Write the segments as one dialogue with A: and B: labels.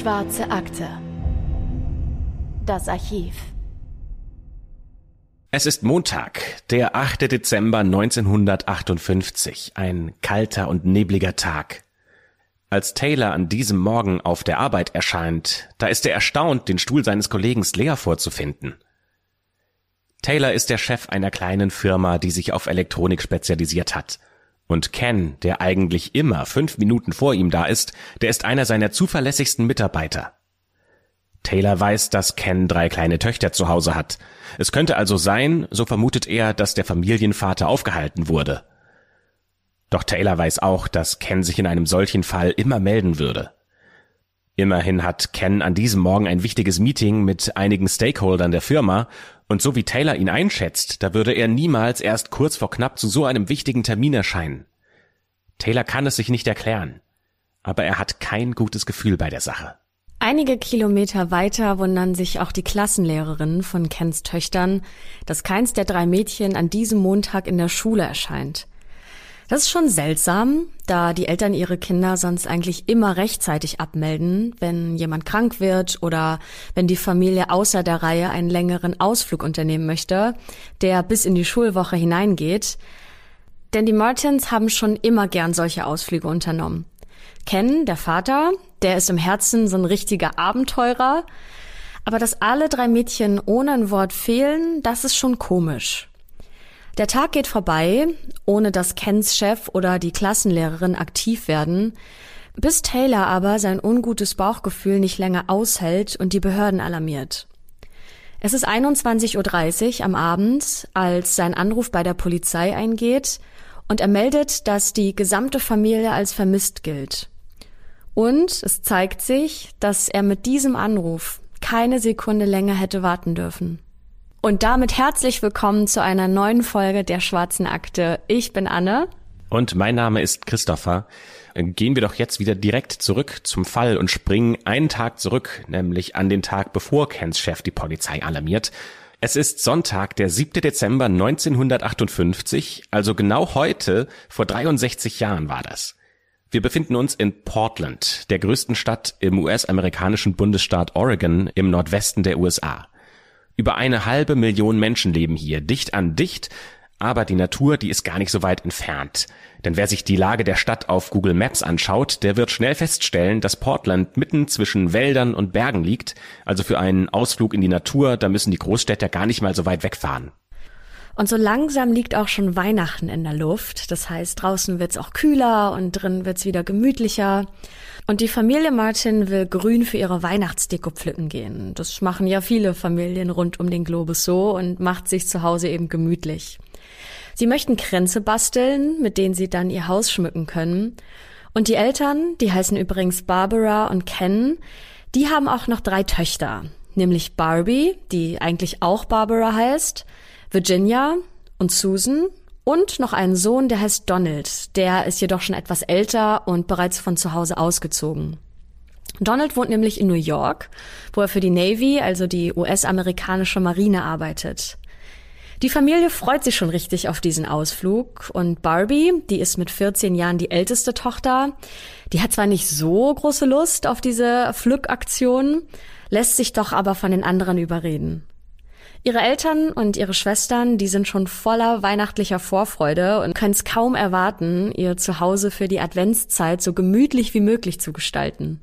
A: Schwarze Akte. Das Archiv.
B: Es ist Montag, der 8. Dezember 1958, ein kalter und nebliger Tag. Als Taylor an diesem Morgen auf der Arbeit erscheint, da ist er erstaunt, den Stuhl seines Kollegen leer vorzufinden. Taylor ist der Chef einer kleinen Firma, die sich auf Elektronik spezialisiert hat. Und Ken, der eigentlich immer fünf Minuten vor ihm da ist, der ist einer seiner zuverlässigsten Mitarbeiter. Taylor weiß, dass Ken drei kleine Töchter zu Hause hat. Es könnte also sein, so vermutet er, dass der Familienvater aufgehalten wurde. Doch Taylor weiß auch, dass Ken sich in einem solchen Fall immer melden würde. Immerhin hat Ken an diesem Morgen ein wichtiges Meeting mit einigen Stakeholdern der Firma, und so wie Taylor ihn einschätzt, da würde er niemals erst kurz vor knapp zu so einem wichtigen Termin erscheinen. Taylor kann es sich nicht erklären, aber er hat kein gutes Gefühl bei der Sache.
C: Einige Kilometer weiter wundern sich auch die Klassenlehrerinnen von Kens Töchtern, dass keins der drei Mädchen an diesem Montag in der Schule erscheint. Das ist schon seltsam, da die Eltern ihre Kinder sonst eigentlich immer rechtzeitig abmelden, wenn jemand krank wird oder wenn die Familie außer der Reihe einen längeren Ausflug unternehmen möchte, der bis in die Schulwoche hineingeht. Denn die Martins haben schon immer gern solche Ausflüge unternommen. Ken, der Vater, der ist im Herzen so ein richtiger Abenteurer. Aber dass alle drei Mädchen ohne ein Wort fehlen, das ist schon komisch. Der Tag geht vorbei, ohne dass Kens Chef oder die Klassenlehrerin aktiv werden, bis Taylor aber sein ungutes Bauchgefühl nicht länger aushält und die Behörden alarmiert. Es ist 21.30 Uhr am Abend, als sein Anruf bei der Polizei eingeht und er meldet, dass die gesamte Familie als vermisst gilt. Und es zeigt sich, dass er mit diesem Anruf keine Sekunde länger hätte warten dürfen. Und damit herzlich willkommen zu einer neuen Folge der Schwarzen Akte. Ich bin Anne.
B: Und mein Name ist Christopher. Gehen wir doch jetzt wieder direkt zurück zum Fall und springen einen Tag zurück, nämlich an den Tag, bevor Kens Chef die Polizei alarmiert. Es ist Sonntag, der 7. Dezember 1958, also genau heute, vor 63 Jahren war das. Wir befinden uns in Portland, der größten Stadt im US-amerikanischen Bundesstaat Oregon im Nordwesten der USA. Über eine halbe Million Menschen leben hier, dicht an dicht, aber die Natur, die ist gar nicht so weit entfernt. Denn wer sich die Lage der Stadt auf Google Maps anschaut, der wird schnell feststellen, dass Portland mitten zwischen Wäldern und Bergen liegt. Also für einen Ausflug in die Natur, da müssen die Großstädter gar nicht mal so weit wegfahren.
C: Und so langsam liegt auch schon Weihnachten in der Luft. Das heißt, draußen wird's auch kühler und drin wird's wieder gemütlicher. Und die Familie Martin will grün für ihre Weihnachtsdeko pflücken gehen. Das machen ja viele Familien rund um den Globus so und macht sich zu Hause eben gemütlich. Sie möchten Kränze basteln, mit denen sie dann ihr Haus schmücken können. Und die Eltern, die heißen übrigens Barbara und Ken, die haben auch noch drei Töchter, nämlich Barbie, die eigentlich auch Barbara heißt, Virginia und Susan und noch einen Sohn, der heißt Donald. Der ist jedoch schon etwas älter und bereits von zu Hause ausgezogen. Donald wohnt nämlich in New York, wo er für die Navy, also die US-amerikanische Marine, arbeitet. Die Familie freut sich schon richtig auf diesen Ausflug und Barbie, die ist mit 14 Jahren die älteste Tochter, die hat zwar nicht so große Lust auf diese Pflückaktion, lässt sich doch aber von den anderen überreden. Ihre Eltern und ihre Schwestern, die sind schon voller weihnachtlicher Vorfreude und können es kaum erwarten, ihr Zuhause für die Adventszeit so gemütlich wie möglich zu gestalten.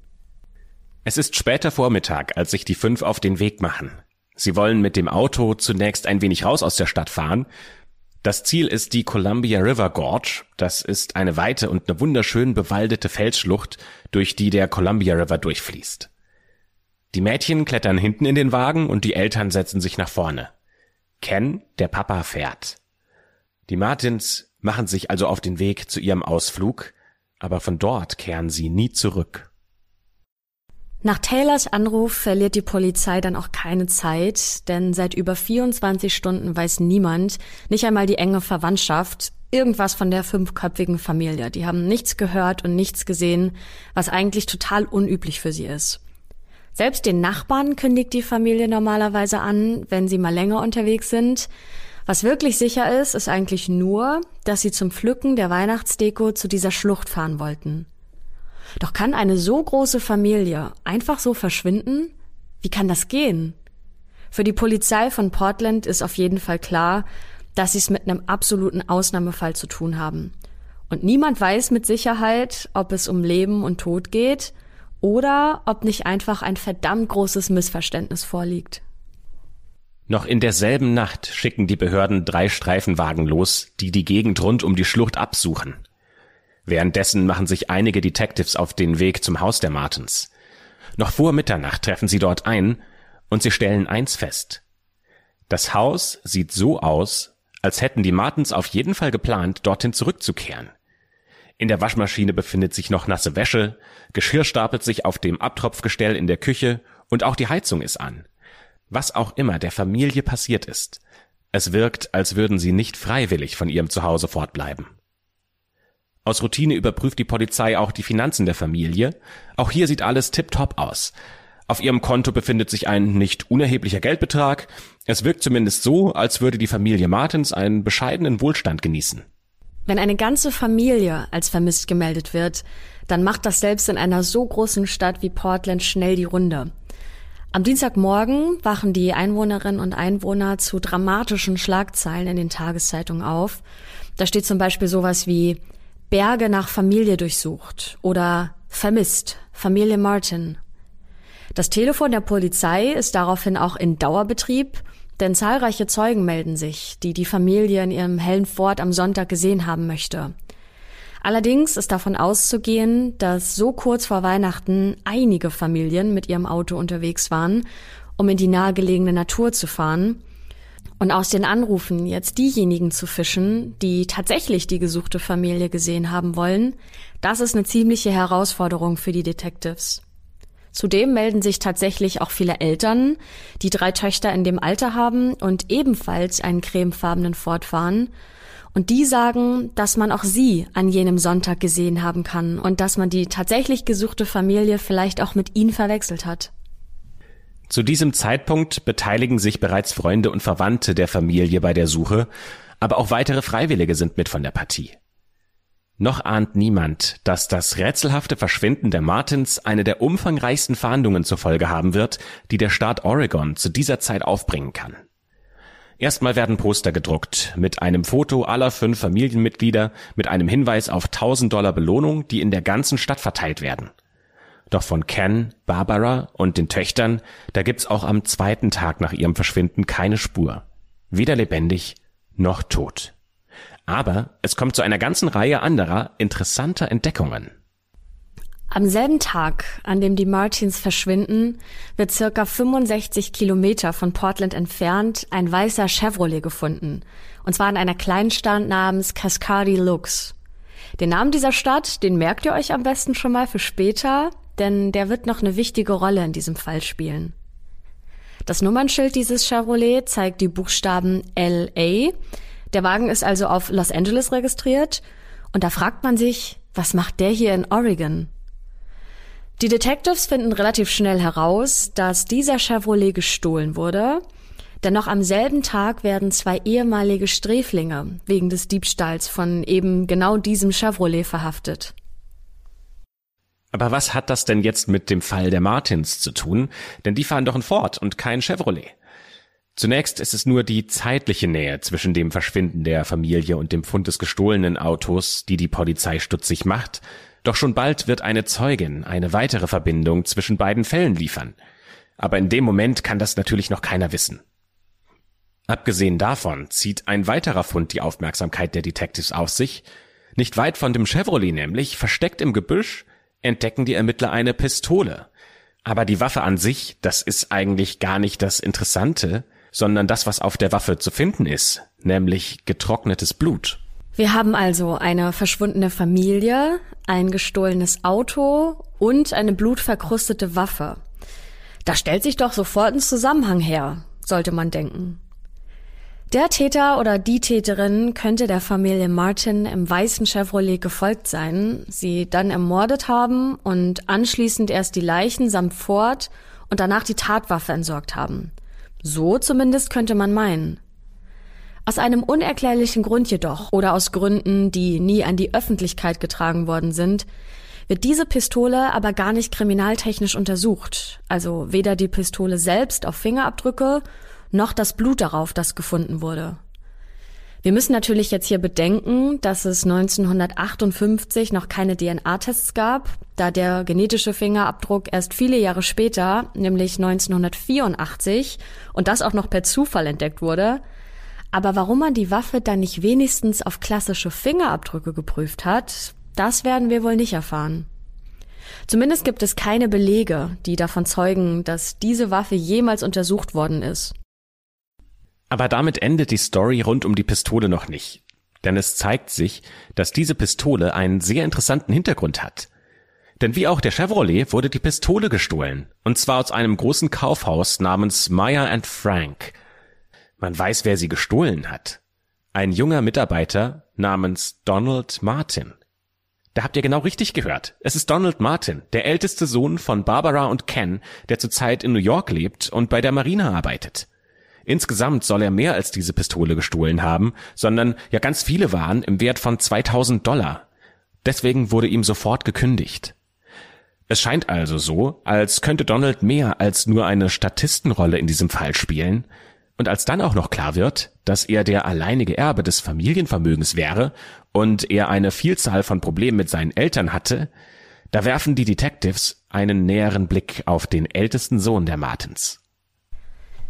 B: Es ist später Vormittag, als sich die fünf auf den Weg machen. Sie wollen mit dem Auto zunächst ein wenig raus aus der Stadt fahren. Das Ziel ist die Columbia River Gorge. Das ist eine weite und eine wunderschön bewaldete Felsschlucht, durch die der Columbia River durchfließt. Die Mädchen klettern hinten in den Wagen und die Eltern setzen sich nach vorne. Ken, der Papa, fährt. Die Martins machen sich also auf den Weg zu ihrem Ausflug, aber von dort kehren sie nie zurück.
C: Nach Taylors Anruf verliert die Polizei dann auch keine Zeit, denn seit über 24 Stunden weiß niemand, nicht einmal die enge Verwandtschaft, irgendwas von der fünfköpfigen Familie. Die haben nichts gehört und nichts gesehen, was eigentlich total unüblich für sie ist. Selbst den Nachbarn kündigt die Familie normalerweise an, wenn sie mal länger unterwegs sind. Was wirklich sicher ist, ist eigentlich nur, dass sie zum Pflücken der Weihnachtsdeko zu dieser Schlucht fahren wollten. Doch kann eine so große Familie einfach so verschwinden? Wie kann das gehen? Für die Polizei von Portland ist auf jeden Fall klar, dass sie es mit einem absoluten Ausnahmefall zu tun haben. Und niemand weiß mit Sicherheit, ob es um Leben und Tod geht oder ob nicht einfach ein verdammt großes Missverständnis vorliegt.
B: Noch in derselben Nacht schicken die Behörden drei Streifenwagen los, die die Gegend rund um die Schlucht absuchen. Währenddessen machen sich einige Detectives auf den Weg zum Haus der Martens. Noch vor Mitternacht treffen sie dort ein und sie stellen eins fest. Das Haus sieht so aus, als hätten die Martens auf jeden Fall geplant, dorthin zurückzukehren. In der Waschmaschine befindet sich noch nasse Wäsche, Geschirr stapelt sich auf dem Abtropfgestell in der Küche und auch die Heizung ist an. Was auch immer der Familie passiert ist, es wirkt, als würden sie nicht freiwillig von ihrem Zuhause fortbleiben. Aus Routine überprüft die Polizei auch die Finanzen der Familie. Auch hier sieht alles tipptopp aus. Auf ihrem Konto befindet sich ein nicht unerheblicher Geldbetrag. Es wirkt zumindest so, als würde die Familie Martins einen bescheidenen Wohlstand genießen.
C: Wenn eine ganze Familie als vermisst gemeldet wird, dann macht das selbst in einer so großen Stadt wie Portland schnell die Runde. Am Dienstagmorgen wachen die Einwohnerinnen und Einwohner zu dramatischen Schlagzeilen in den Tageszeitungen auf. Da steht zum Beispiel sowas wie Berge nach Familie durchsucht oder vermisst, Familie Martin. Das Telefon der Polizei ist daraufhin auch in Dauerbetrieb denn zahlreiche Zeugen melden sich, die die Familie in ihrem hellen Fort am Sonntag gesehen haben möchte. Allerdings ist davon auszugehen, dass so kurz vor Weihnachten einige Familien mit ihrem Auto unterwegs waren, um in die nahegelegene Natur zu fahren. Und aus den Anrufen jetzt diejenigen zu fischen, die tatsächlich die gesuchte Familie gesehen haben wollen, das ist eine ziemliche Herausforderung für die Detectives. Zudem melden sich tatsächlich auch viele Eltern, die drei Töchter in dem Alter haben und ebenfalls einen cremefarbenen Ford fahren. Und die sagen, dass man auch sie an jenem Sonntag gesehen haben kann und dass man die tatsächlich gesuchte Familie vielleicht auch mit ihnen verwechselt hat.
B: Zu diesem Zeitpunkt beteiligen sich bereits Freunde und Verwandte der Familie bei der Suche, aber auch weitere Freiwillige sind mit von der Partie. Noch ahnt niemand, dass das rätselhafte Verschwinden der Martins eine der umfangreichsten Fahndungen zur Folge haben wird, die der Staat Oregon zu dieser Zeit aufbringen kann. Erstmal werden Poster gedruckt mit einem Foto aller fünf Familienmitglieder mit einem Hinweis auf 1000 Dollar Belohnung, die in der ganzen Stadt verteilt werden. Doch von Ken, Barbara und den Töchtern, da gibt's auch am zweiten Tag nach ihrem Verschwinden keine Spur. Weder lebendig noch tot. Aber es kommt zu einer ganzen Reihe anderer interessanter Entdeckungen.
C: Am selben Tag, an dem die Martins verschwinden, wird circa 65 Kilometer von Portland entfernt ein weißer Chevrolet gefunden. Und zwar in einer Kleinstadt namens Cascadi Lux. Den Namen dieser Stadt, den merkt ihr euch am besten schon mal für später, denn der wird noch eine wichtige Rolle in diesem Fall spielen. Das Nummernschild dieses Chevrolet zeigt die Buchstaben LA, der Wagen ist also auf Los Angeles registriert und da fragt man sich, was macht der hier in Oregon? Die Detectives finden relativ schnell heraus, dass dieser Chevrolet gestohlen wurde, denn noch am selben Tag werden zwei ehemalige Sträflinge wegen des Diebstahls von eben genau diesem Chevrolet verhaftet.
B: Aber was hat das denn jetzt mit dem Fall der Martins zu tun? Denn die fahren doch ein Ford und kein Chevrolet. Zunächst ist es nur die zeitliche Nähe zwischen dem Verschwinden der Familie und dem Fund des gestohlenen Autos, die die Polizei stutzig macht. Doch schon bald wird eine Zeugin eine weitere Verbindung zwischen beiden Fällen liefern. Aber in dem Moment kann das natürlich noch keiner wissen. Abgesehen davon zieht ein weiterer Fund die Aufmerksamkeit der Detectives auf sich. Nicht weit von dem Chevrolet nämlich, versteckt im Gebüsch, entdecken die Ermittler eine Pistole. Aber die Waffe an sich, das ist eigentlich gar nicht das Interessante, sondern das, was auf der Waffe zu finden ist, nämlich getrocknetes Blut.
C: Wir haben also eine verschwundene Familie, ein gestohlenes Auto und eine blutverkrustete Waffe. Da stellt sich doch sofort ein Zusammenhang her, sollte man denken. Der Täter oder die Täterin könnte der Familie Martin im weißen Chevrolet gefolgt sein, sie dann ermordet haben und anschließend erst die Leichen samt Ford und danach die Tatwaffe entsorgt haben. So zumindest könnte man meinen. Aus einem unerklärlichen Grund jedoch oder aus Gründen, die nie an die Öffentlichkeit getragen worden sind, wird diese Pistole aber gar nicht kriminaltechnisch untersucht. Also weder die Pistole selbst auf Fingerabdrücke noch das Blut darauf, das gefunden wurde. Wir müssen natürlich jetzt hier bedenken, dass es 1958 noch keine DNA-Tests gab, da der genetische Fingerabdruck erst viele Jahre später, nämlich 1984, und das auch noch per Zufall entdeckt wurde. Aber warum man die Waffe dann nicht wenigstens auf klassische Fingerabdrücke geprüft hat, das werden wir wohl nicht erfahren. Zumindest gibt es keine Belege, die davon zeugen, dass diese Waffe jemals untersucht worden ist.
B: Aber damit endet die Story rund um die Pistole noch nicht. Denn es zeigt sich, dass diese Pistole einen sehr interessanten Hintergrund hat. Denn wie auch der Chevrolet wurde die Pistole gestohlen. Und zwar aus einem großen Kaufhaus namens Meyer and Frank. Man weiß, wer sie gestohlen hat. Ein junger Mitarbeiter namens Donald Martin. Da habt ihr genau richtig gehört. Es ist Donald Martin, der älteste Sohn von Barbara und Ken, der zurzeit in New York lebt und bei der Marine arbeitet. Insgesamt soll er mehr als diese Pistole gestohlen haben, sondern ja ganz viele waren im Wert von 2000 Dollar. Deswegen wurde ihm sofort gekündigt. Es scheint also so, als könnte Donald mehr als nur eine Statistenrolle in diesem Fall spielen. Und als dann auch noch klar wird, dass er der alleinige Erbe des Familienvermögens wäre und er eine Vielzahl von Problemen mit seinen Eltern hatte, da werfen die Detectives einen näheren Blick auf den ältesten Sohn der Martins.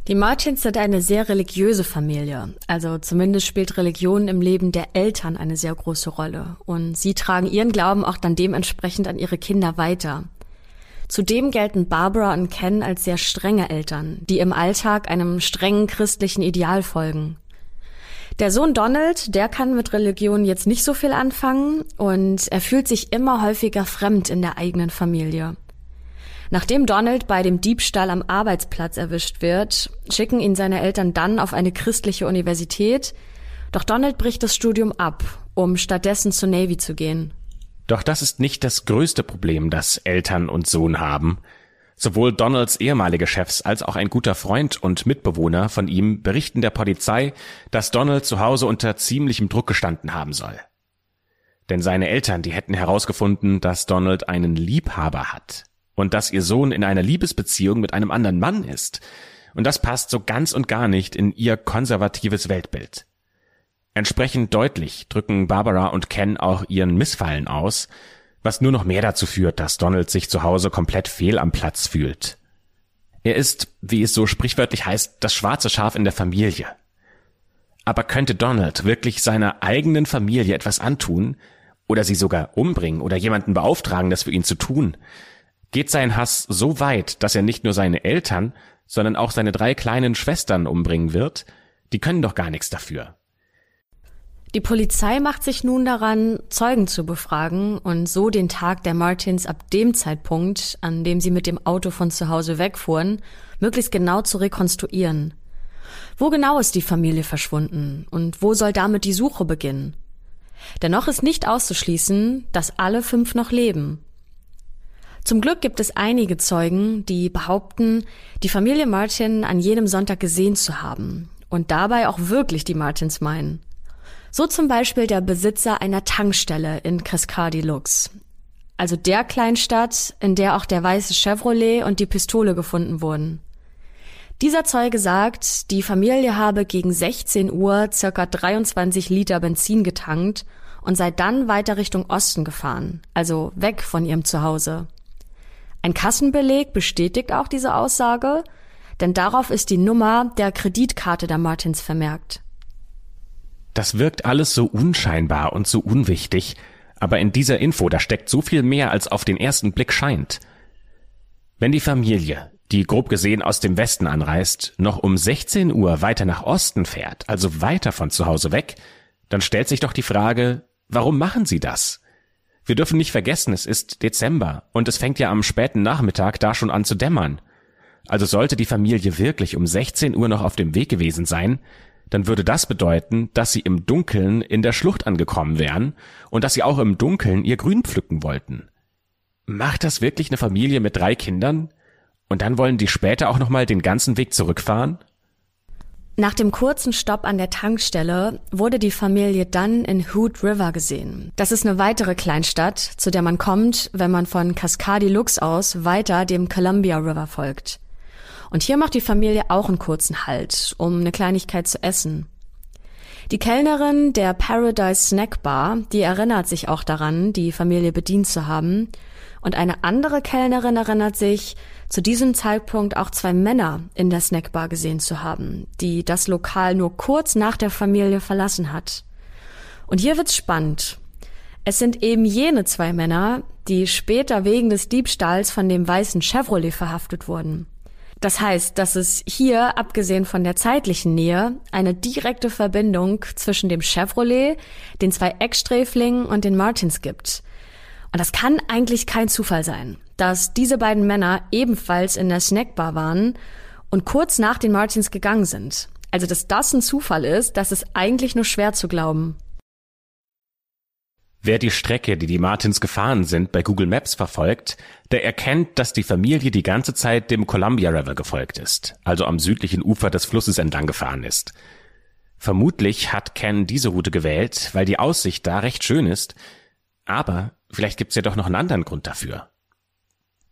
C: Die Martins sind eine sehr religiöse Familie. Also zumindest spielt Religion im Leben der Eltern eine sehr große Rolle. Und sie tragen ihren Glauben auch dann dementsprechend an ihre Kinder weiter. Zudem gelten Barbara und Ken als sehr strenge Eltern, die im Alltag einem strengen christlichen Ideal folgen. Der Sohn Donald, der kann mit Religion jetzt nicht so viel anfangen und er fühlt sich immer häufiger fremd in der eigenen Familie. Nachdem Donald bei dem Diebstahl am Arbeitsplatz erwischt wird, schicken ihn seine Eltern dann auf eine christliche Universität, doch Donald bricht das Studium ab, um stattdessen zur Navy zu gehen.
B: Doch das ist nicht das größte Problem, das Eltern und Sohn haben. Sowohl Donalds ehemalige Chefs als auch ein guter Freund und Mitbewohner von ihm berichten der Polizei, dass Donald zu Hause unter ziemlichem Druck gestanden haben soll. Denn seine Eltern, die hätten herausgefunden, dass Donald einen Liebhaber hat und dass ihr Sohn in einer Liebesbeziehung mit einem anderen Mann ist. Und das passt so ganz und gar nicht in ihr konservatives Weltbild. Entsprechend deutlich drücken Barbara und Ken auch ihren Missfallen aus, was nur noch mehr dazu führt, dass Donald sich zu Hause komplett fehl am Platz fühlt. Er ist, wie es so sprichwörtlich heißt, das schwarze Schaf in der Familie. Aber könnte Donald wirklich seiner eigenen Familie etwas antun oder sie sogar umbringen oder jemanden beauftragen, das für ihn zu tun? Geht sein Hass so weit, dass er nicht nur seine Eltern, sondern auch seine drei kleinen Schwestern umbringen wird, die können doch gar nichts dafür.
C: Die Polizei macht sich nun daran, Zeugen zu befragen und so den Tag der Martins ab dem Zeitpunkt, an dem sie mit dem Auto von zu Hause wegfuhren, möglichst genau zu rekonstruieren. Wo genau ist die Familie verschwunden und wo soll damit die Suche beginnen? Dennoch ist nicht auszuschließen, dass alle fünf noch leben zum Glück gibt es einige Zeugen, die behaupten, die Familie Martin an jenem Sonntag gesehen zu haben und dabei auch wirklich die Martins meinen. So zum Beispiel der Besitzer einer Tankstelle in Cascadi Lux, also der Kleinstadt, in der auch der weiße Chevrolet und die Pistole gefunden wurden. Dieser Zeuge sagt, die Familie habe gegen 16 Uhr circa 23 Liter Benzin getankt und sei dann weiter Richtung Osten gefahren, also weg von ihrem Zuhause. Ein Kassenbeleg bestätigt auch diese Aussage, denn darauf ist die Nummer der Kreditkarte der Martins vermerkt.
B: Das wirkt alles so unscheinbar und so unwichtig, aber in dieser Info, da steckt so viel mehr, als auf den ersten Blick scheint. Wenn die Familie, die grob gesehen aus dem Westen anreist, noch um 16 Uhr weiter nach Osten fährt, also weiter von zu Hause weg, dann stellt sich doch die Frage, warum machen sie das? Wir dürfen nicht vergessen, es ist Dezember und es fängt ja am späten Nachmittag da schon an zu dämmern. Also sollte die Familie wirklich um 16 Uhr noch auf dem Weg gewesen sein, dann würde das bedeuten, dass sie im Dunkeln in der Schlucht angekommen wären und dass sie auch im Dunkeln ihr Grün pflücken wollten. Macht das wirklich eine Familie mit drei Kindern? Und dann wollen die später auch nochmal den ganzen Weg zurückfahren?
C: Nach dem kurzen Stopp an der Tankstelle wurde die Familie dann in Hood River gesehen. Das ist eine weitere Kleinstadt, zu der man kommt, wenn man von Cascadi Lux aus weiter dem Columbia River folgt. Und hier macht die Familie auch einen kurzen Halt, um eine Kleinigkeit zu essen. Die Kellnerin der Paradise Snack Bar, die erinnert sich auch daran, die Familie bedient zu haben. Und eine andere Kellnerin erinnert sich, zu diesem Zeitpunkt auch zwei Männer in der Snackbar gesehen zu haben, die das Lokal nur kurz nach der Familie verlassen hat. Und hier wird's spannend. Es sind eben jene zwei Männer, die später wegen des Diebstahls von dem weißen Chevrolet verhaftet wurden. Das heißt, dass es hier, abgesehen von der zeitlichen Nähe, eine direkte Verbindung zwischen dem Chevrolet, den zwei Ecksträflingen und den Martins gibt. Und das kann eigentlich kein Zufall sein dass diese beiden Männer ebenfalls in der Snackbar waren und kurz nach den Martins gegangen sind. Also, dass das ein Zufall ist, das ist eigentlich nur schwer zu glauben.
B: Wer die Strecke, die die Martins gefahren sind, bei Google Maps verfolgt, der erkennt, dass die Familie die ganze Zeit dem Columbia River gefolgt ist, also am südlichen Ufer des Flusses entlang gefahren ist. Vermutlich hat Ken diese Route gewählt, weil die Aussicht da recht schön ist, aber vielleicht gibt's ja doch noch einen anderen Grund dafür.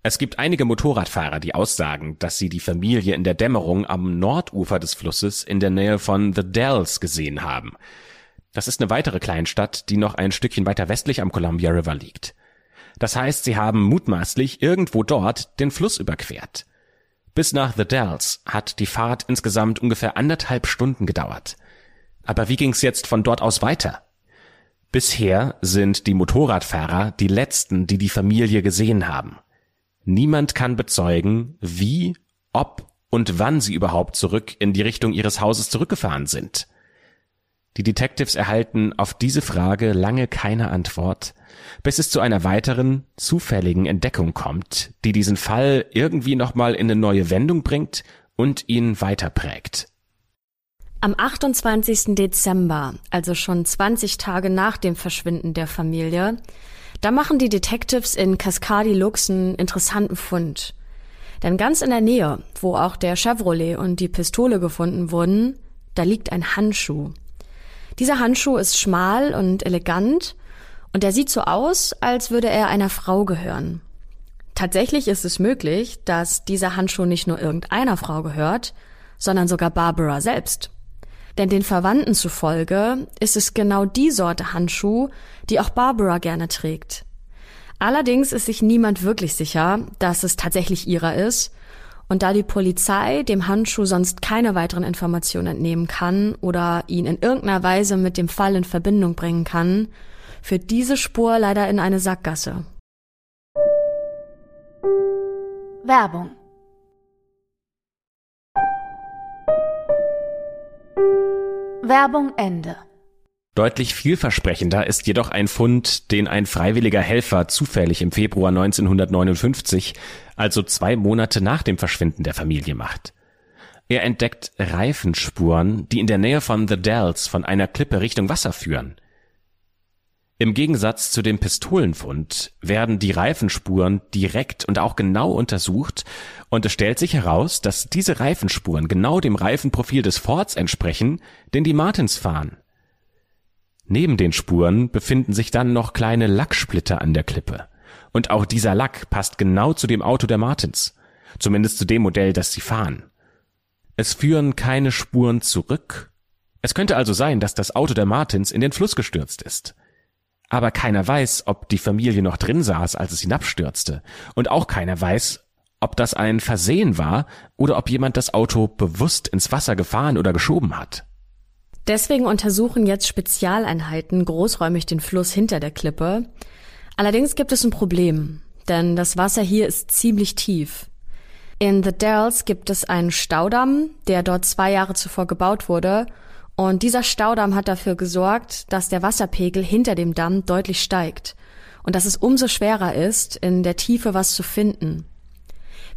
B: Es gibt einige Motorradfahrer, die aussagen, dass sie die Familie in der Dämmerung am Nordufer des Flusses in der Nähe von The Dells gesehen haben. Das ist eine weitere Kleinstadt, die noch ein Stückchen weiter westlich am Columbia River liegt. Das heißt, sie haben mutmaßlich irgendwo dort den Fluss überquert. Bis nach The Dells hat die Fahrt insgesamt ungefähr anderthalb Stunden gedauert. Aber wie ging's jetzt von dort aus weiter? Bisher sind die Motorradfahrer die letzten, die die Familie gesehen haben. Niemand kann bezeugen, wie, ob und wann sie überhaupt zurück in die Richtung ihres Hauses zurückgefahren sind. Die Detectives erhalten auf diese Frage lange keine Antwort, bis es zu einer weiteren, zufälligen Entdeckung kommt, die diesen Fall irgendwie nochmal in eine neue Wendung bringt und ihn weiterprägt.
C: Am 28. Dezember, also schon 20 Tage nach dem Verschwinden der Familie, da machen die Detectives in Cascadi Lux einen interessanten Fund. Denn ganz in der Nähe, wo auch der Chevrolet und die Pistole gefunden wurden, da liegt ein Handschuh. Dieser Handschuh ist schmal und elegant und er sieht so aus, als würde er einer Frau gehören. Tatsächlich ist es möglich, dass dieser Handschuh nicht nur irgendeiner Frau gehört, sondern sogar Barbara selbst. Denn den Verwandten zufolge ist es genau die Sorte Handschuh, die auch Barbara gerne trägt. Allerdings ist sich niemand wirklich sicher, dass es tatsächlich ihrer ist. Und da die Polizei dem Handschuh sonst keine weiteren Informationen entnehmen kann oder ihn in irgendeiner Weise mit dem Fall in Verbindung bringen kann, führt diese Spur leider in eine Sackgasse.
A: Werbung Werbung Ende.
B: Deutlich vielversprechender ist jedoch ein Fund, den ein freiwilliger Helfer zufällig im Februar 1959, also zwei Monate nach dem Verschwinden der Familie macht. Er entdeckt Reifenspuren, die in der Nähe von The Dells von einer Klippe Richtung Wasser führen. Im Gegensatz zu dem Pistolenfund werden die Reifenspuren direkt und auch genau untersucht und es stellt sich heraus, dass diese Reifenspuren genau dem Reifenprofil des Fords entsprechen, den die Martins fahren. Neben den Spuren befinden sich dann noch kleine Lacksplitter an der Klippe. Und auch dieser Lack passt genau zu dem Auto der Martins. Zumindest zu dem Modell, das sie fahren. Es führen keine Spuren zurück. Es könnte also sein, dass das Auto der Martins in den Fluss gestürzt ist. Aber keiner weiß, ob die Familie noch drin saß, als es hinabstürzte. Und auch keiner weiß, ob das ein Versehen war oder ob jemand das Auto bewusst ins Wasser gefahren oder geschoben hat.
C: Deswegen untersuchen jetzt Spezialeinheiten großräumig den Fluss hinter der Klippe. Allerdings gibt es ein Problem, denn das Wasser hier ist ziemlich tief. In The Dells gibt es einen Staudamm, der dort zwei Jahre zuvor gebaut wurde und dieser Staudamm hat dafür gesorgt, dass der Wasserpegel hinter dem Damm deutlich steigt und dass es umso schwerer ist, in der Tiefe was zu finden.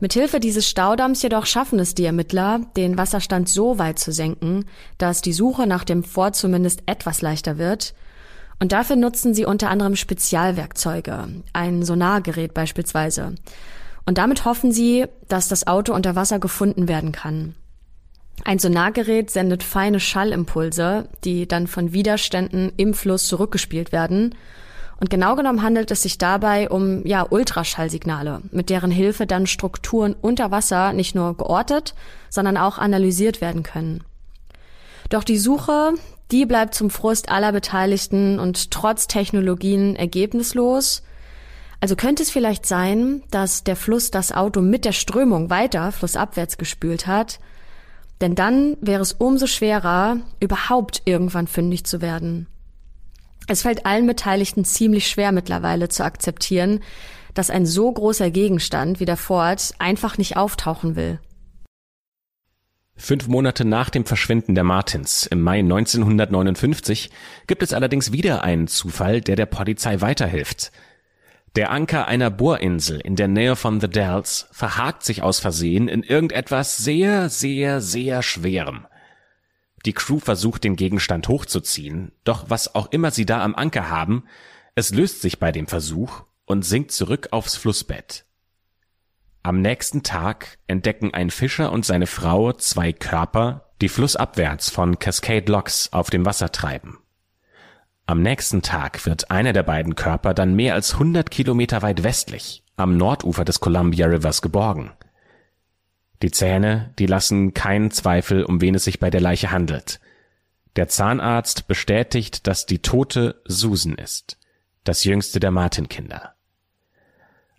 C: Mithilfe dieses Staudamms jedoch schaffen es die Ermittler, den Wasserstand so weit zu senken, dass die Suche nach dem Fort zumindest etwas leichter wird. Und dafür nutzen sie unter anderem Spezialwerkzeuge, ein Sonargerät beispielsweise. Und damit hoffen sie, dass das Auto unter Wasser gefunden werden kann. Ein Sonargerät sendet feine Schallimpulse, die dann von Widerständen im Fluss zurückgespielt werden. Und genau genommen handelt es sich dabei um ja Ultraschallsignale, mit deren Hilfe dann Strukturen unter Wasser nicht nur geortet, sondern auch analysiert werden können. Doch die Suche, die bleibt zum Frust aller Beteiligten und trotz Technologien ergebnislos. Also könnte es vielleicht sein, dass der Fluss das Auto mit der Strömung weiter flussabwärts gespült hat, denn dann wäre es umso schwerer, überhaupt irgendwann fündig zu werden. Es fällt allen Beteiligten ziemlich schwer mittlerweile zu akzeptieren, dass ein so großer Gegenstand wie der Ford einfach nicht auftauchen will.
B: Fünf Monate nach dem Verschwinden der Martins im Mai 1959 gibt es allerdings wieder einen Zufall, der der Polizei weiterhilft. Der Anker einer Bohrinsel in der Nähe von The Dells verhakt sich aus Versehen in irgendetwas sehr, sehr, sehr Schwerem. Die Crew versucht den Gegenstand hochzuziehen, doch was auch immer sie da am Anker haben, es löst sich bei dem Versuch und sinkt zurück aufs Flussbett. Am nächsten Tag entdecken ein Fischer und seine Frau zwei Körper, die flussabwärts von Cascade Locks auf dem Wasser treiben. Am nächsten Tag wird einer der beiden Körper dann mehr als 100 Kilometer weit westlich am Nordufer des Columbia Rivers geborgen. Die Zähne, die lassen keinen Zweifel, um wen es sich bei der Leiche handelt. Der Zahnarzt bestätigt, dass die Tote Susan ist, das jüngste der Martin-Kinder.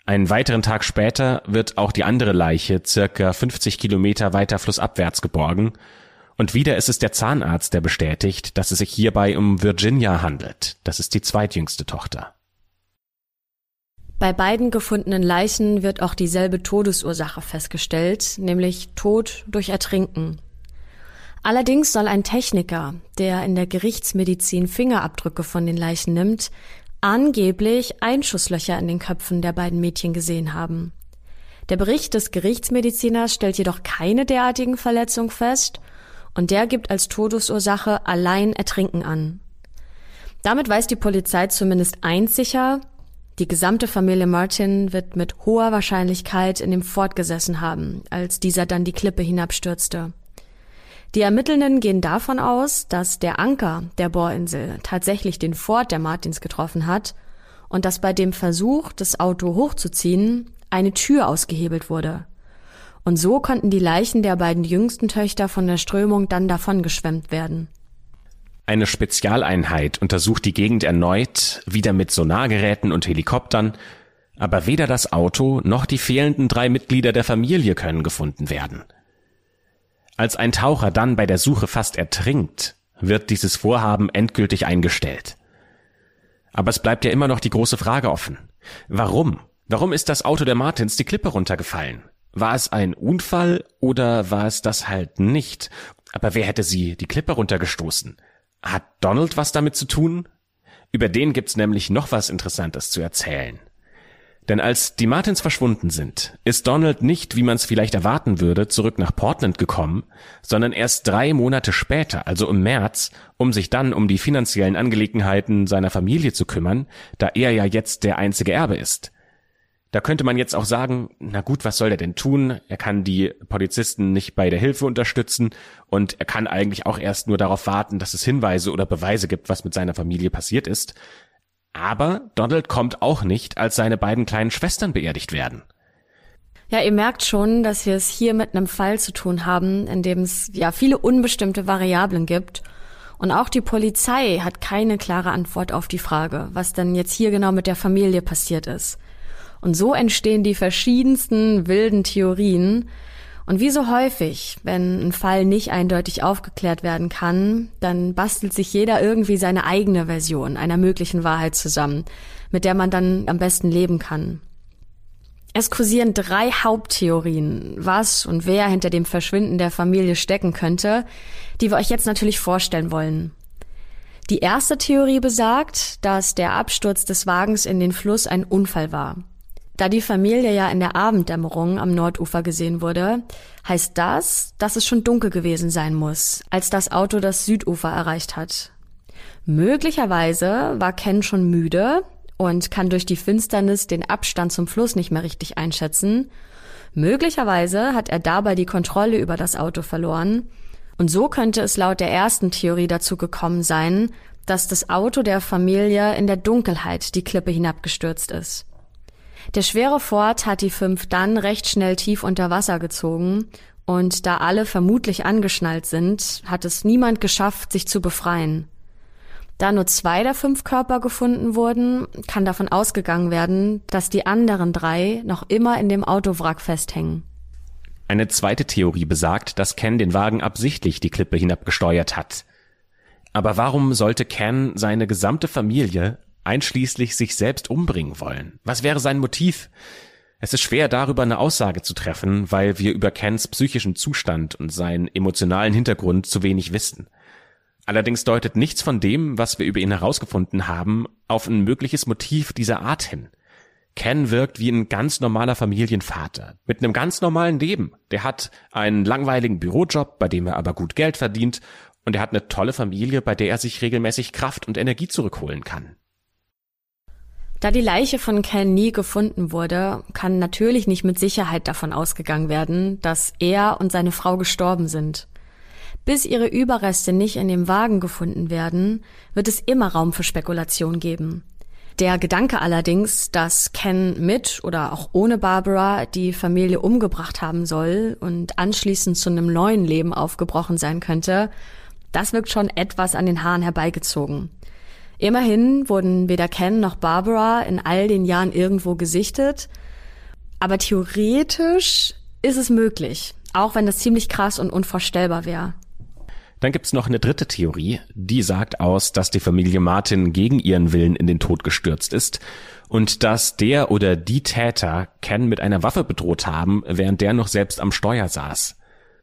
B: Einen weiteren Tag später wird auch die andere Leiche circa 50 Kilometer weiter flussabwärts geborgen und wieder ist es der Zahnarzt, der bestätigt, dass es sich hierbei um Virginia handelt. Das ist die zweitjüngste Tochter.
C: Bei beiden gefundenen Leichen wird auch dieselbe Todesursache festgestellt, nämlich Tod durch Ertrinken. Allerdings soll ein Techniker, der in der Gerichtsmedizin Fingerabdrücke von den Leichen nimmt, angeblich Einschusslöcher in den Köpfen der beiden Mädchen gesehen haben. Der Bericht des Gerichtsmediziners stellt jedoch keine derartigen Verletzungen fest und der gibt als Todesursache allein Ertrinken an. Damit weiß die Polizei zumindest eins sicher, die gesamte Familie Martin wird mit hoher Wahrscheinlichkeit in dem Fort gesessen haben, als dieser dann die Klippe hinabstürzte. Die Ermittelnden gehen davon aus, dass der Anker der Bohrinsel tatsächlich den Fort der Martins getroffen hat und dass bei dem Versuch, das Auto hochzuziehen, eine Tür ausgehebelt wurde. Und so konnten die Leichen der beiden jüngsten Töchter von der Strömung dann davon geschwemmt werden.
B: Eine Spezialeinheit untersucht die Gegend erneut, wieder mit Sonargeräten und Helikoptern, aber weder das Auto noch die fehlenden drei Mitglieder der Familie können gefunden werden. Als ein Taucher dann bei der Suche fast ertrinkt, wird dieses Vorhaben endgültig eingestellt. Aber es bleibt ja immer noch die große Frage offen. Warum? Warum ist das Auto der Martins die Klippe runtergefallen? War es ein Unfall oder war es das halt nicht? Aber wer hätte sie die Klippe runtergestoßen? Hat Donald was damit zu tun? Über den gibt's nämlich noch was Interessantes zu erzählen. Denn als die Martins verschwunden sind, ist Donald nicht, wie man es vielleicht erwarten würde, zurück nach Portland gekommen, sondern erst drei Monate später, also im März, um sich dann um die finanziellen Angelegenheiten seiner Familie zu kümmern, da er ja jetzt der einzige Erbe ist. Da könnte man jetzt auch sagen, na gut, was soll er denn tun? Er kann die Polizisten nicht bei der Hilfe unterstützen und er kann eigentlich auch erst nur darauf warten, dass es Hinweise oder Beweise gibt, was mit seiner Familie passiert ist. Aber Donald kommt auch nicht, als seine beiden kleinen Schwestern beerdigt werden.
C: Ja, ihr merkt schon, dass wir es hier mit einem Fall zu tun haben, in dem es ja viele unbestimmte Variablen gibt. Und auch die Polizei hat keine klare Antwort auf die Frage, was denn jetzt hier genau mit der Familie passiert ist. Und so entstehen die verschiedensten wilden Theorien, und wie so häufig, wenn ein Fall nicht eindeutig aufgeklärt werden kann, dann bastelt sich jeder irgendwie seine eigene Version einer möglichen Wahrheit zusammen, mit der man dann am besten leben kann. Es kursieren drei Haupttheorien, was und wer hinter dem Verschwinden der Familie stecken könnte, die wir euch jetzt natürlich vorstellen wollen. Die erste Theorie besagt, dass der Absturz des Wagens in den Fluss ein Unfall war. Da die Familie ja in der Abenddämmerung am Nordufer gesehen wurde, heißt das, dass es schon dunkel gewesen sein muss, als das Auto das Südufer erreicht hat. Möglicherweise war Ken schon müde und kann durch die Finsternis den Abstand zum Fluss nicht mehr richtig einschätzen. Möglicherweise hat er dabei die Kontrolle über das Auto verloren Und so könnte es laut der ersten Theorie dazu gekommen sein, dass das Auto der Familie in der Dunkelheit die Klippe hinabgestürzt ist. Der schwere Ford hat die fünf dann recht schnell tief unter Wasser gezogen und da alle vermutlich angeschnallt sind, hat es niemand geschafft, sich zu befreien. Da nur zwei der fünf Körper gefunden wurden, kann davon ausgegangen werden, dass die anderen drei noch immer in dem Autowrack festhängen.
B: Eine zweite Theorie besagt, dass Ken den Wagen absichtlich die Klippe hinabgesteuert hat. Aber warum sollte Ken seine gesamte Familie, einschließlich sich selbst umbringen wollen? Was wäre sein Motiv? Es ist schwer darüber eine Aussage zu treffen, weil wir über Kens psychischen Zustand und seinen emotionalen Hintergrund zu wenig wissen. Allerdings deutet nichts von dem, was wir über ihn herausgefunden haben, auf ein mögliches Motiv dieser Art hin. Ken wirkt wie ein ganz normaler Familienvater mit einem ganz normalen Leben. Der hat einen langweiligen Bürojob, bei dem er aber gut Geld verdient, und er hat eine tolle Familie, bei der er sich regelmäßig Kraft und Energie zurückholen kann.
C: Da die Leiche von Ken nie gefunden wurde, kann natürlich nicht mit Sicherheit davon ausgegangen werden, dass er und seine Frau gestorben sind. Bis ihre Überreste nicht in dem Wagen gefunden werden, wird es immer Raum für Spekulation geben. Der Gedanke allerdings, dass Ken mit oder auch ohne Barbara die Familie umgebracht haben soll und anschließend zu einem neuen Leben aufgebrochen sein könnte, das wirkt schon etwas an den Haaren herbeigezogen. Immerhin wurden weder Ken noch Barbara in all den Jahren irgendwo gesichtet, aber theoretisch ist es möglich, auch wenn das ziemlich krass und unvorstellbar wäre.
B: Dann gibt's noch eine dritte Theorie, die sagt aus, dass die Familie Martin gegen ihren Willen in den Tod gestürzt ist und dass der oder die Täter Ken mit einer Waffe bedroht haben, während der noch selbst am Steuer saß.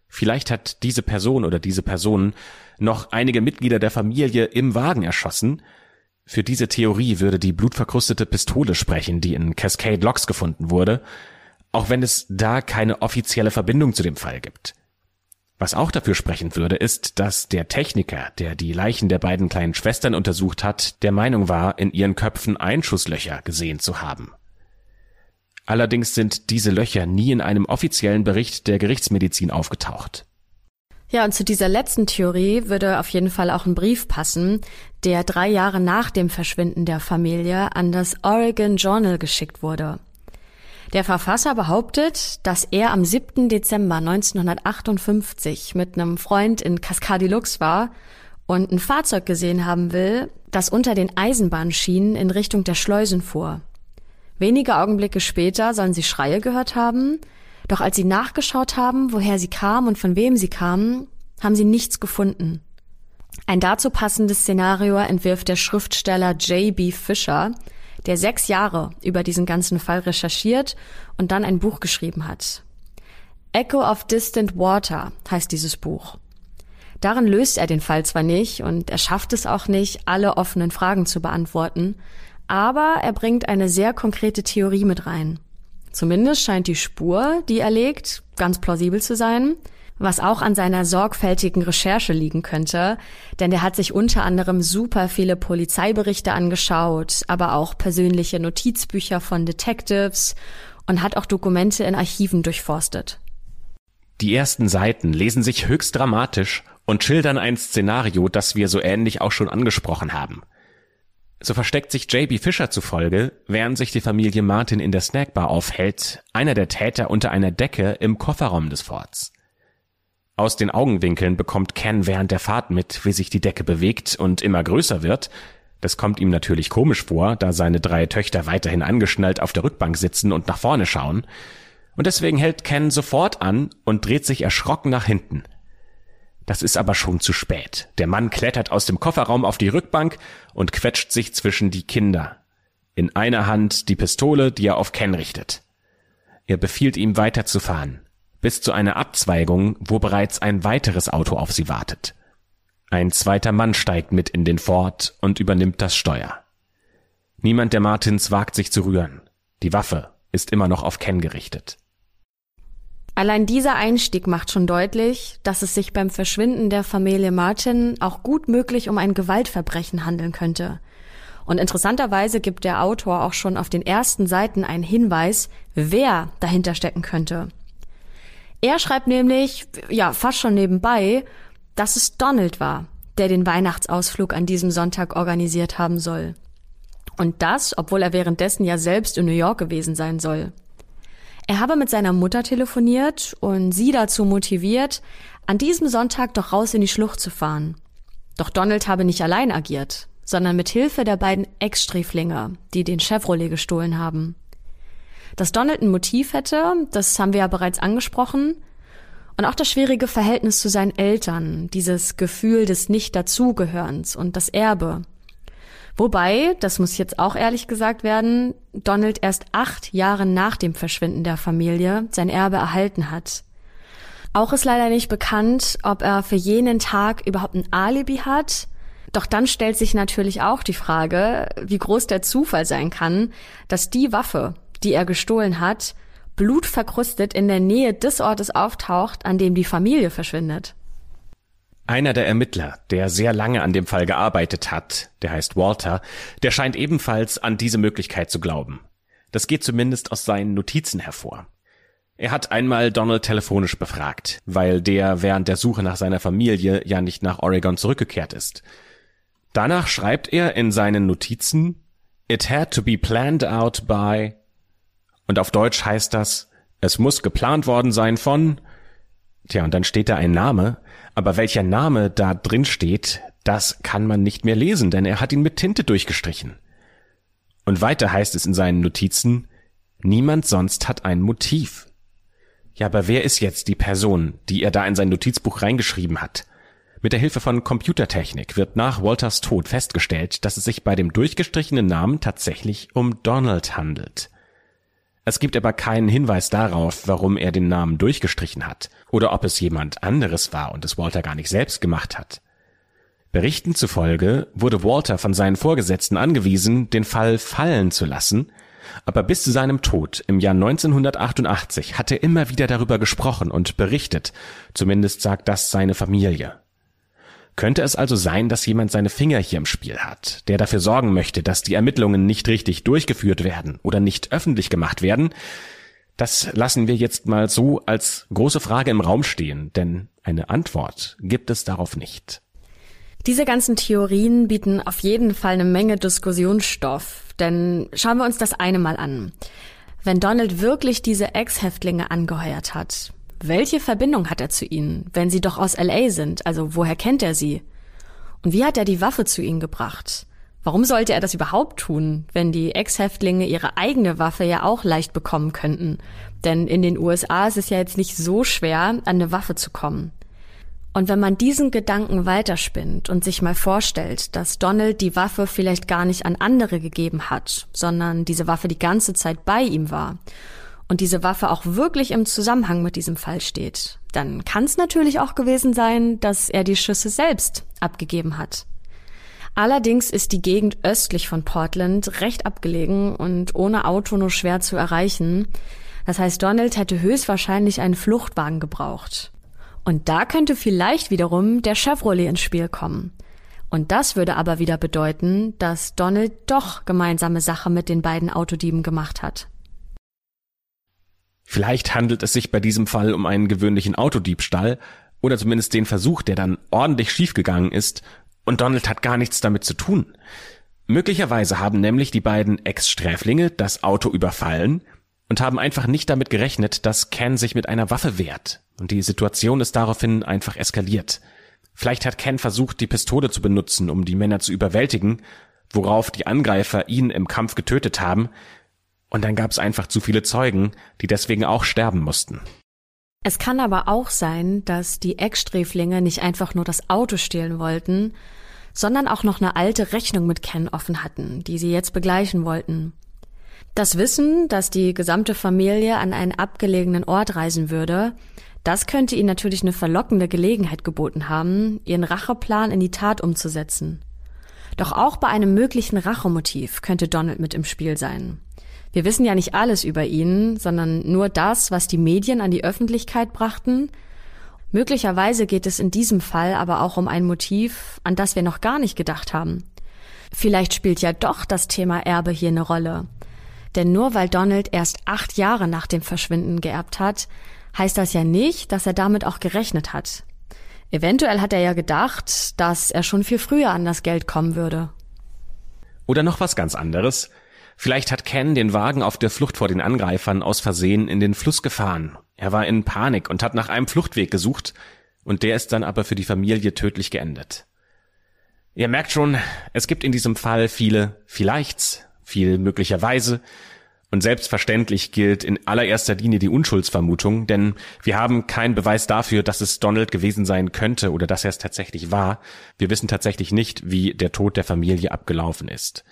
B: Vielleicht hat diese Person oder diese Person noch einige Mitglieder der Familie im Wagen erschossen. Für diese Theorie würde die blutverkrustete Pistole sprechen, die in Cascade Locks gefunden wurde, auch wenn es da keine offizielle Verbindung zu dem Fall gibt. Was auch dafür sprechen würde, ist, dass der Techniker, der die Leichen der beiden kleinen Schwestern untersucht hat, der Meinung war, in ihren Köpfen Einschusslöcher gesehen zu haben. Allerdings sind diese Löcher nie in einem offiziellen Bericht der Gerichtsmedizin aufgetaucht.
C: Ja, und zu dieser letzten Theorie würde auf jeden Fall auch ein Brief passen, der drei Jahre nach dem Verschwinden der Familie an das Oregon Journal geschickt wurde. Der Verfasser behauptet, dass er am 7. Dezember 1958 mit einem Freund in Cascadilux war und ein Fahrzeug gesehen haben will, das unter den Eisenbahnschienen in Richtung der Schleusen fuhr. Wenige Augenblicke später sollen sie Schreie gehört haben, doch als sie nachgeschaut haben, woher sie kamen und von wem sie kamen, haben sie nichts gefunden. Ein dazu passendes Szenario entwirft der Schriftsteller J.B. Fisher, der sechs Jahre über diesen ganzen Fall recherchiert und dann ein Buch geschrieben hat. Echo of Distant Water heißt dieses Buch. Darin löst er den Fall zwar nicht und er schafft es auch nicht, alle offenen Fragen zu beantworten, aber er bringt eine sehr konkrete Theorie mit rein. Zumindest scheint die Spur, die er legt, ganz plausibel zu sein was auch an seiner sorgfältigen Recherche liegen könnte, denn er hat sich unter anderem super viele Polizeiberichte angeschaut, aber auch persönliche Notizbücher von Detectives und hat auch Dokumente in Archiven durchforstet.
B: Die ersten Seiten lesen sich höchst dramatisch und schildern ein Szenario, das wir so ähnlich auch schon angesprochen haben. So versteckt sich JB Fischer zufolge, während sich die Familie Martin in der Snackbar aufhält, einer der Täter unter einer Decke im Kofferraum des Forts. Aus den Augenwinkeln bekommt Ken während der Fahrt mit, wie sich die Decke bewegt und immer größer wird. Das kommt ihm natürlich komisch vor, da seine drei Töchter weiterhin angeschnallt auf der Rückbank sitzen und nach vorne schauen. Und deswegen hält Ken sofort an und dreht sich erschrocken nach hinten. Das ist aber schon zu spät. Der Mann klettert aus dem Kofferraum auf die Rückbank und quetscht sich zwischen die Kinder. In einer Hand die Pistole, die er auf Ken richtet. Er befiehlt ihm weiterzufahren bis zu einer Abzweigung, wo bereits ein weiteres Auto auf sie wartet. Ein zweiter Mann steigt mit in den Ford und übernimmt das Steuer. Niemand der Martins wagt sich zu rühren. Die Waffe ist immer noch auf Ken gerichtet.
C: Allein dieser Einstieg macht schon deutlich, dass es sich beim Verschwinden der Familie Martin auch gut möglich um ein Gewaltverbrechen handeln könnte. Und interessanterweise gibt der Autor auch schon auf den ersten Seiten einen Hinweis, wer dahinter stecken könnte. Er schreibt nämlich, ja, fast schon nebenbei, dass es Donald war, der den Weihnachtsausflug an diesem Sonntag organisiert haben soll. Und das, obwohl er währenddessen ja selbst in New York gewesen sein soll. Er habe mit seiner Mutter telefoniert und sie dazu motiviert, an diesem Sonntag doch raus in die Schlucht zu fahren. Doch Donald habe nicht allein agiert, sondern mit Hilfe der beiden Ex-Sträflinge, die den Chevrolet gestohlen haben. Dass Donald ein Motiv hätte, das haben wir ja bereits angesprochen. Und auch das schwierige Verhältnis zu seinen Eltern, dieses Gefühl des Nicht-Dazugehörens und das Erbe. Wobei, das muss jetzt auch ehrlich gesagt werden, Donald erst acht Jahre nach dem Verschwinden der Familie sein Erbe erhalten hat. Auch ist leider nicht bekannt, ob er für jenen Tag überhaupt ein Alibi hat. Doch dann stellt sich natürlich auch die Frage, wie groß der Zufall sein kann, dass die Waffe, die er gestohlen hat, blutverkrustet in der Nähe des Ortes auftaucht, an dem die Familie verschwindet.
B: Einer der Ermittler, der sehr lange an dem Fall gearbeitet hat, der heißt Walter, der scheint ebenfalls an diese Möglichkeit zu glauben. Das geht zumindest aus seinen Notizen hervor. Er hat einmal Donald telefonisch befragt, weil der während der Suche nach seiner Familie ja nicht nach Oregon zurückgekehrt ist. Danach schreibt er in seinen Notizen, It had to be planned out by und auf Deutsch heißt das, es muss geplant worden sein von, tja, und dann steht da ein Name, aber welcher Name da drin steht, das kann man nicht mehr lesen, denn er hat ihn mit Tinte durchgestrichen. Und weiter heißt es in seinen Notizen, niemand sonst hat ein Motiv. Ja, aber wer ist jetzt die Person, die er da in sein Notizbuch reingeschrieben hat? Mit der Hilfe von Computertechnik wird nach Walters Tod festgestellt, dass es sich bei dem durchgestrichenen Namen tatsächlich um Donald handelt. Es gibt aber keinen Hinweis darauf, warum er den Namen durchgestrichen hat oder ob es jemand anderes war und es Walter gar nicht selbst gemacht hat. Berichten zufolge wurde Walter von seinen Vorgesetzten angewiesen, den Fall fallen zu lassen, aber bis zu seinem Tod im Jahr 1988 hat er immer wieder darüber gesprochen und berichtet, zumindest sagt das seine Familie. Könnte es also sein, dass jemand seine Finger hier im Spiel hat, der dafür sorgen möchte, dass die Ermittlungen nicht richtig durchgeführt werden oder nicht öffentlich gemacht werden? Das lassen wir jetzt mal so als große Frage im Raum stehen, denn eine Antwort gibt es darauf nicht.
C: Diese ganzen Theorien bieten auf jeden Fall eine Menge Diskussionsstoff, denn schauen wir uns das eine mal an. Wenn Donald wirklich diese Ex-Häftlinge angeheuert hat, welche Verbindung hat er zu ihnen, wenn sie doch aus LA sind? Also woher kennt er sie? Und wie hat er die Waffe zu ihnen gebracht? Warum sollte er das überhaupt tun, wenn die Ex-Häftlinge ihre eigene Waffe ja auch leicht bekommen könnten? Denn in den USA ist es ja jetzt nicht so schwer, an eine Waffe zu kommen. Und wenn man diesen Gedanken weiterspinnt und sich mal vorstellt, dass Donald die Waffe vielleicht gar nicht an andere gegeben hat, sondern diese Waffe die ganze Zeit bei ihm war und diese Waffe auch wirklich im Zusammenhang mit diesem Fall steht, dann kann es natürlich auch gewesen sein, dass er die Schüsse selbst abgegeben hat. Allerdings ist die Gegend östlich von Portland recht abgelegen und ohne Auto nur schwer zu erreichen. Das heißt, Donald hätte höchstwahrscheinlich einen Fluchtwagen gebraucht. Und da könnte vielleicht wiederum der Chevrolet ins Spiel kommen. Und das würde aber wieder bedeuten, dass Donald doch gemeinsame Sache mit den beiden Autodieben gemacht hat.
B: Vielleicht handelt es sich bei diesem Fall um einen gewöhnlichen Autodiebstahl oder zumindest den Versuch, der dann ordentlich schiefgegangen ist und Donald hat gar nichts damit zu tun. Möglicherweise haben nämlich die beiden Ex-Sträflinge das Auto überfallen und haben einfach nicht damit gerechnet, dass Ken sich mit einer Waffe wehrt. Und die Situation ist daraufhin einfach eskaliert. Vielleicht hat Ken versucht, die Pistole zu benutzen, um die Männer zu überwältigen, worauf die Angreifer ihn im Kampf getötet haben, und dann gab es einfach zu viele Zeugen, die deswegen auch sterben mussten.
C: Es kann aber auch sein, dass die Ecksträflinge nicht einfach nur das Auto stehlen wollten, sondern auch noch eine alte Rechnung mit Ken offen hatten, die sie jetzt begleichen wollten. Das Wissen, dass die gesamte Familie an einen abgelegenen Ort reisen würde, das könnte ihnen natürlich eine verlockende Gelegenheit geboten haben, ihren Racheplan in die Tat umzusetzen. Doch auch bei einem möglichen Rachemotiv könnte Donald mit im Spiel sein. Wir wissen ja nicht alles über ihn, sondern nur das, was die Medien an die Öffentlichkeit brachten. Möglicherweise geht es in diesem Fall aber auch um ein Motiv, an das wir noch gar nicht gedacht haben. Vielleicht spielt ja doch das Thema Erbe hier eine Rolle. Denn nur weil Donald erst acht Jahre nach dem Verschwinden geerbt hat, heißt das ja nicht, dass er damit auch gerechnet hat. Eventuell hat er ja gedacht, dass er schon viel früher an das Geld kommen würde.
B: Oder noch was ganz anderes. Vielleicht hat Ken den Wagen auf der Flucht vor den Angreifern aus Versehen in den Fluss gefahren. Er war in Panik und hat nach einem Fluchtweg gesucht, und der ist dann aber für die Familie tödlich geendet. Ihr merkt schon, es gibt in diesem Fall viele Vielleichts, viel möglicherweise, und selbstverständlich gilt in allererster Linie die Unschuldsvermutung, denn wir haben keinen Beweis dafür, dass es Donald gewesen sein könnte oder dass er es tatsächlich war. Wir wissen tatsächlich nicht, wie der Tod der Familie abgelaufen ist.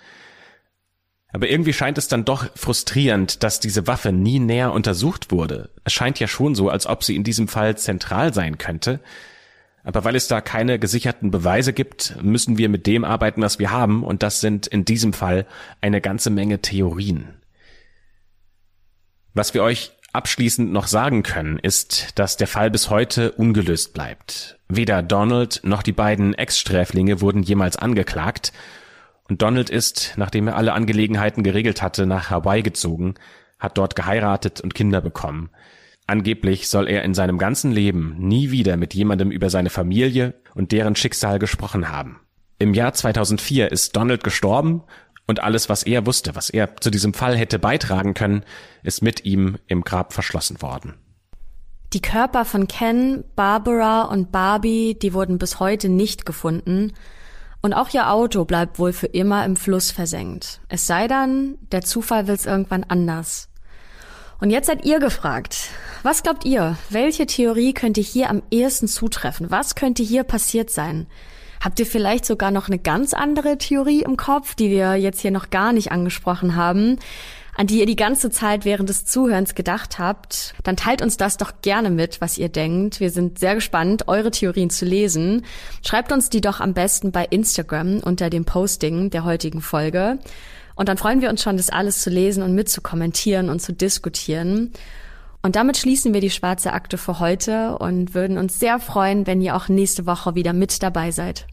B: Aber irgendwie scheint es dann doch frustrierend, dass diese Waffe nie näher untersucht wurde. Es scheint ja schon so, als ob sie in diesem Fall zentral sein könnte. Aber weil es da keine gesicherten Beweise gibt, müssen wir mit dem arbeiten, was wir haben, und das sind in diesem Fall eine ganze Menge Theorien. Was wir euch abschließend noch sagen können, ist, dass der Fall bis heute ungelöst bleibt. Weder Donald noch die beiden Ex-Sträflinge wurden jemals angeklagt, und Donald ist, nachdem er alle Angelegenheiten geregelt hatte, nach Hawaii gezogen, hat dort geheiratet und Kinder bekommen. Angeblich soll er in seinem ganzen Leben nie wieder mit jemandem über seine Familie und deren Schicksal gesprochen haben. Im Jahr 2004 ist Donald gestorben und alles, was er wusste, was er zu diesem Fall hätte beitragen können, ist mit ihm im Grab verschlossen worden.
C: Die Körper von Ken, Barbara und Barbie, die wurden bis heute nicht gefunden. Und auch ihr Auto bleibt wohl für immer im Fluss versenkt. Es sei dann, der Zufall will es irgendwann anders. Und jetzt seid ihr gefragt. Was glaubt ihr? Welche Theorie könnte hier am ehesten zutreffen? Was könnte hier passiert sein? Habt ihr vielleicht sogar noch eine ganz andere Theorie im Kopf, die wir jetzt hier noch gar nicht angesprochen haben, an die ihr die ganze Zeit während des Zuhörens gedacht habt? Dann teilt uns das doch gerne mit, was ihr denkt. Wir sind sehr gespannt, eure Theorien zu lesen. Schreibt uns die doch am besten bei Instagram unter dem Posting der heutigen Folge. Und dann freuen wir uns schon, das alles zu lesen und mitzukommentieren und zu diskutieren. Und damit schließen wir die schwarze Akte für heute und würden uns sehr freuen, wenn ihr auch nächste Woche wieder mit dabei seid.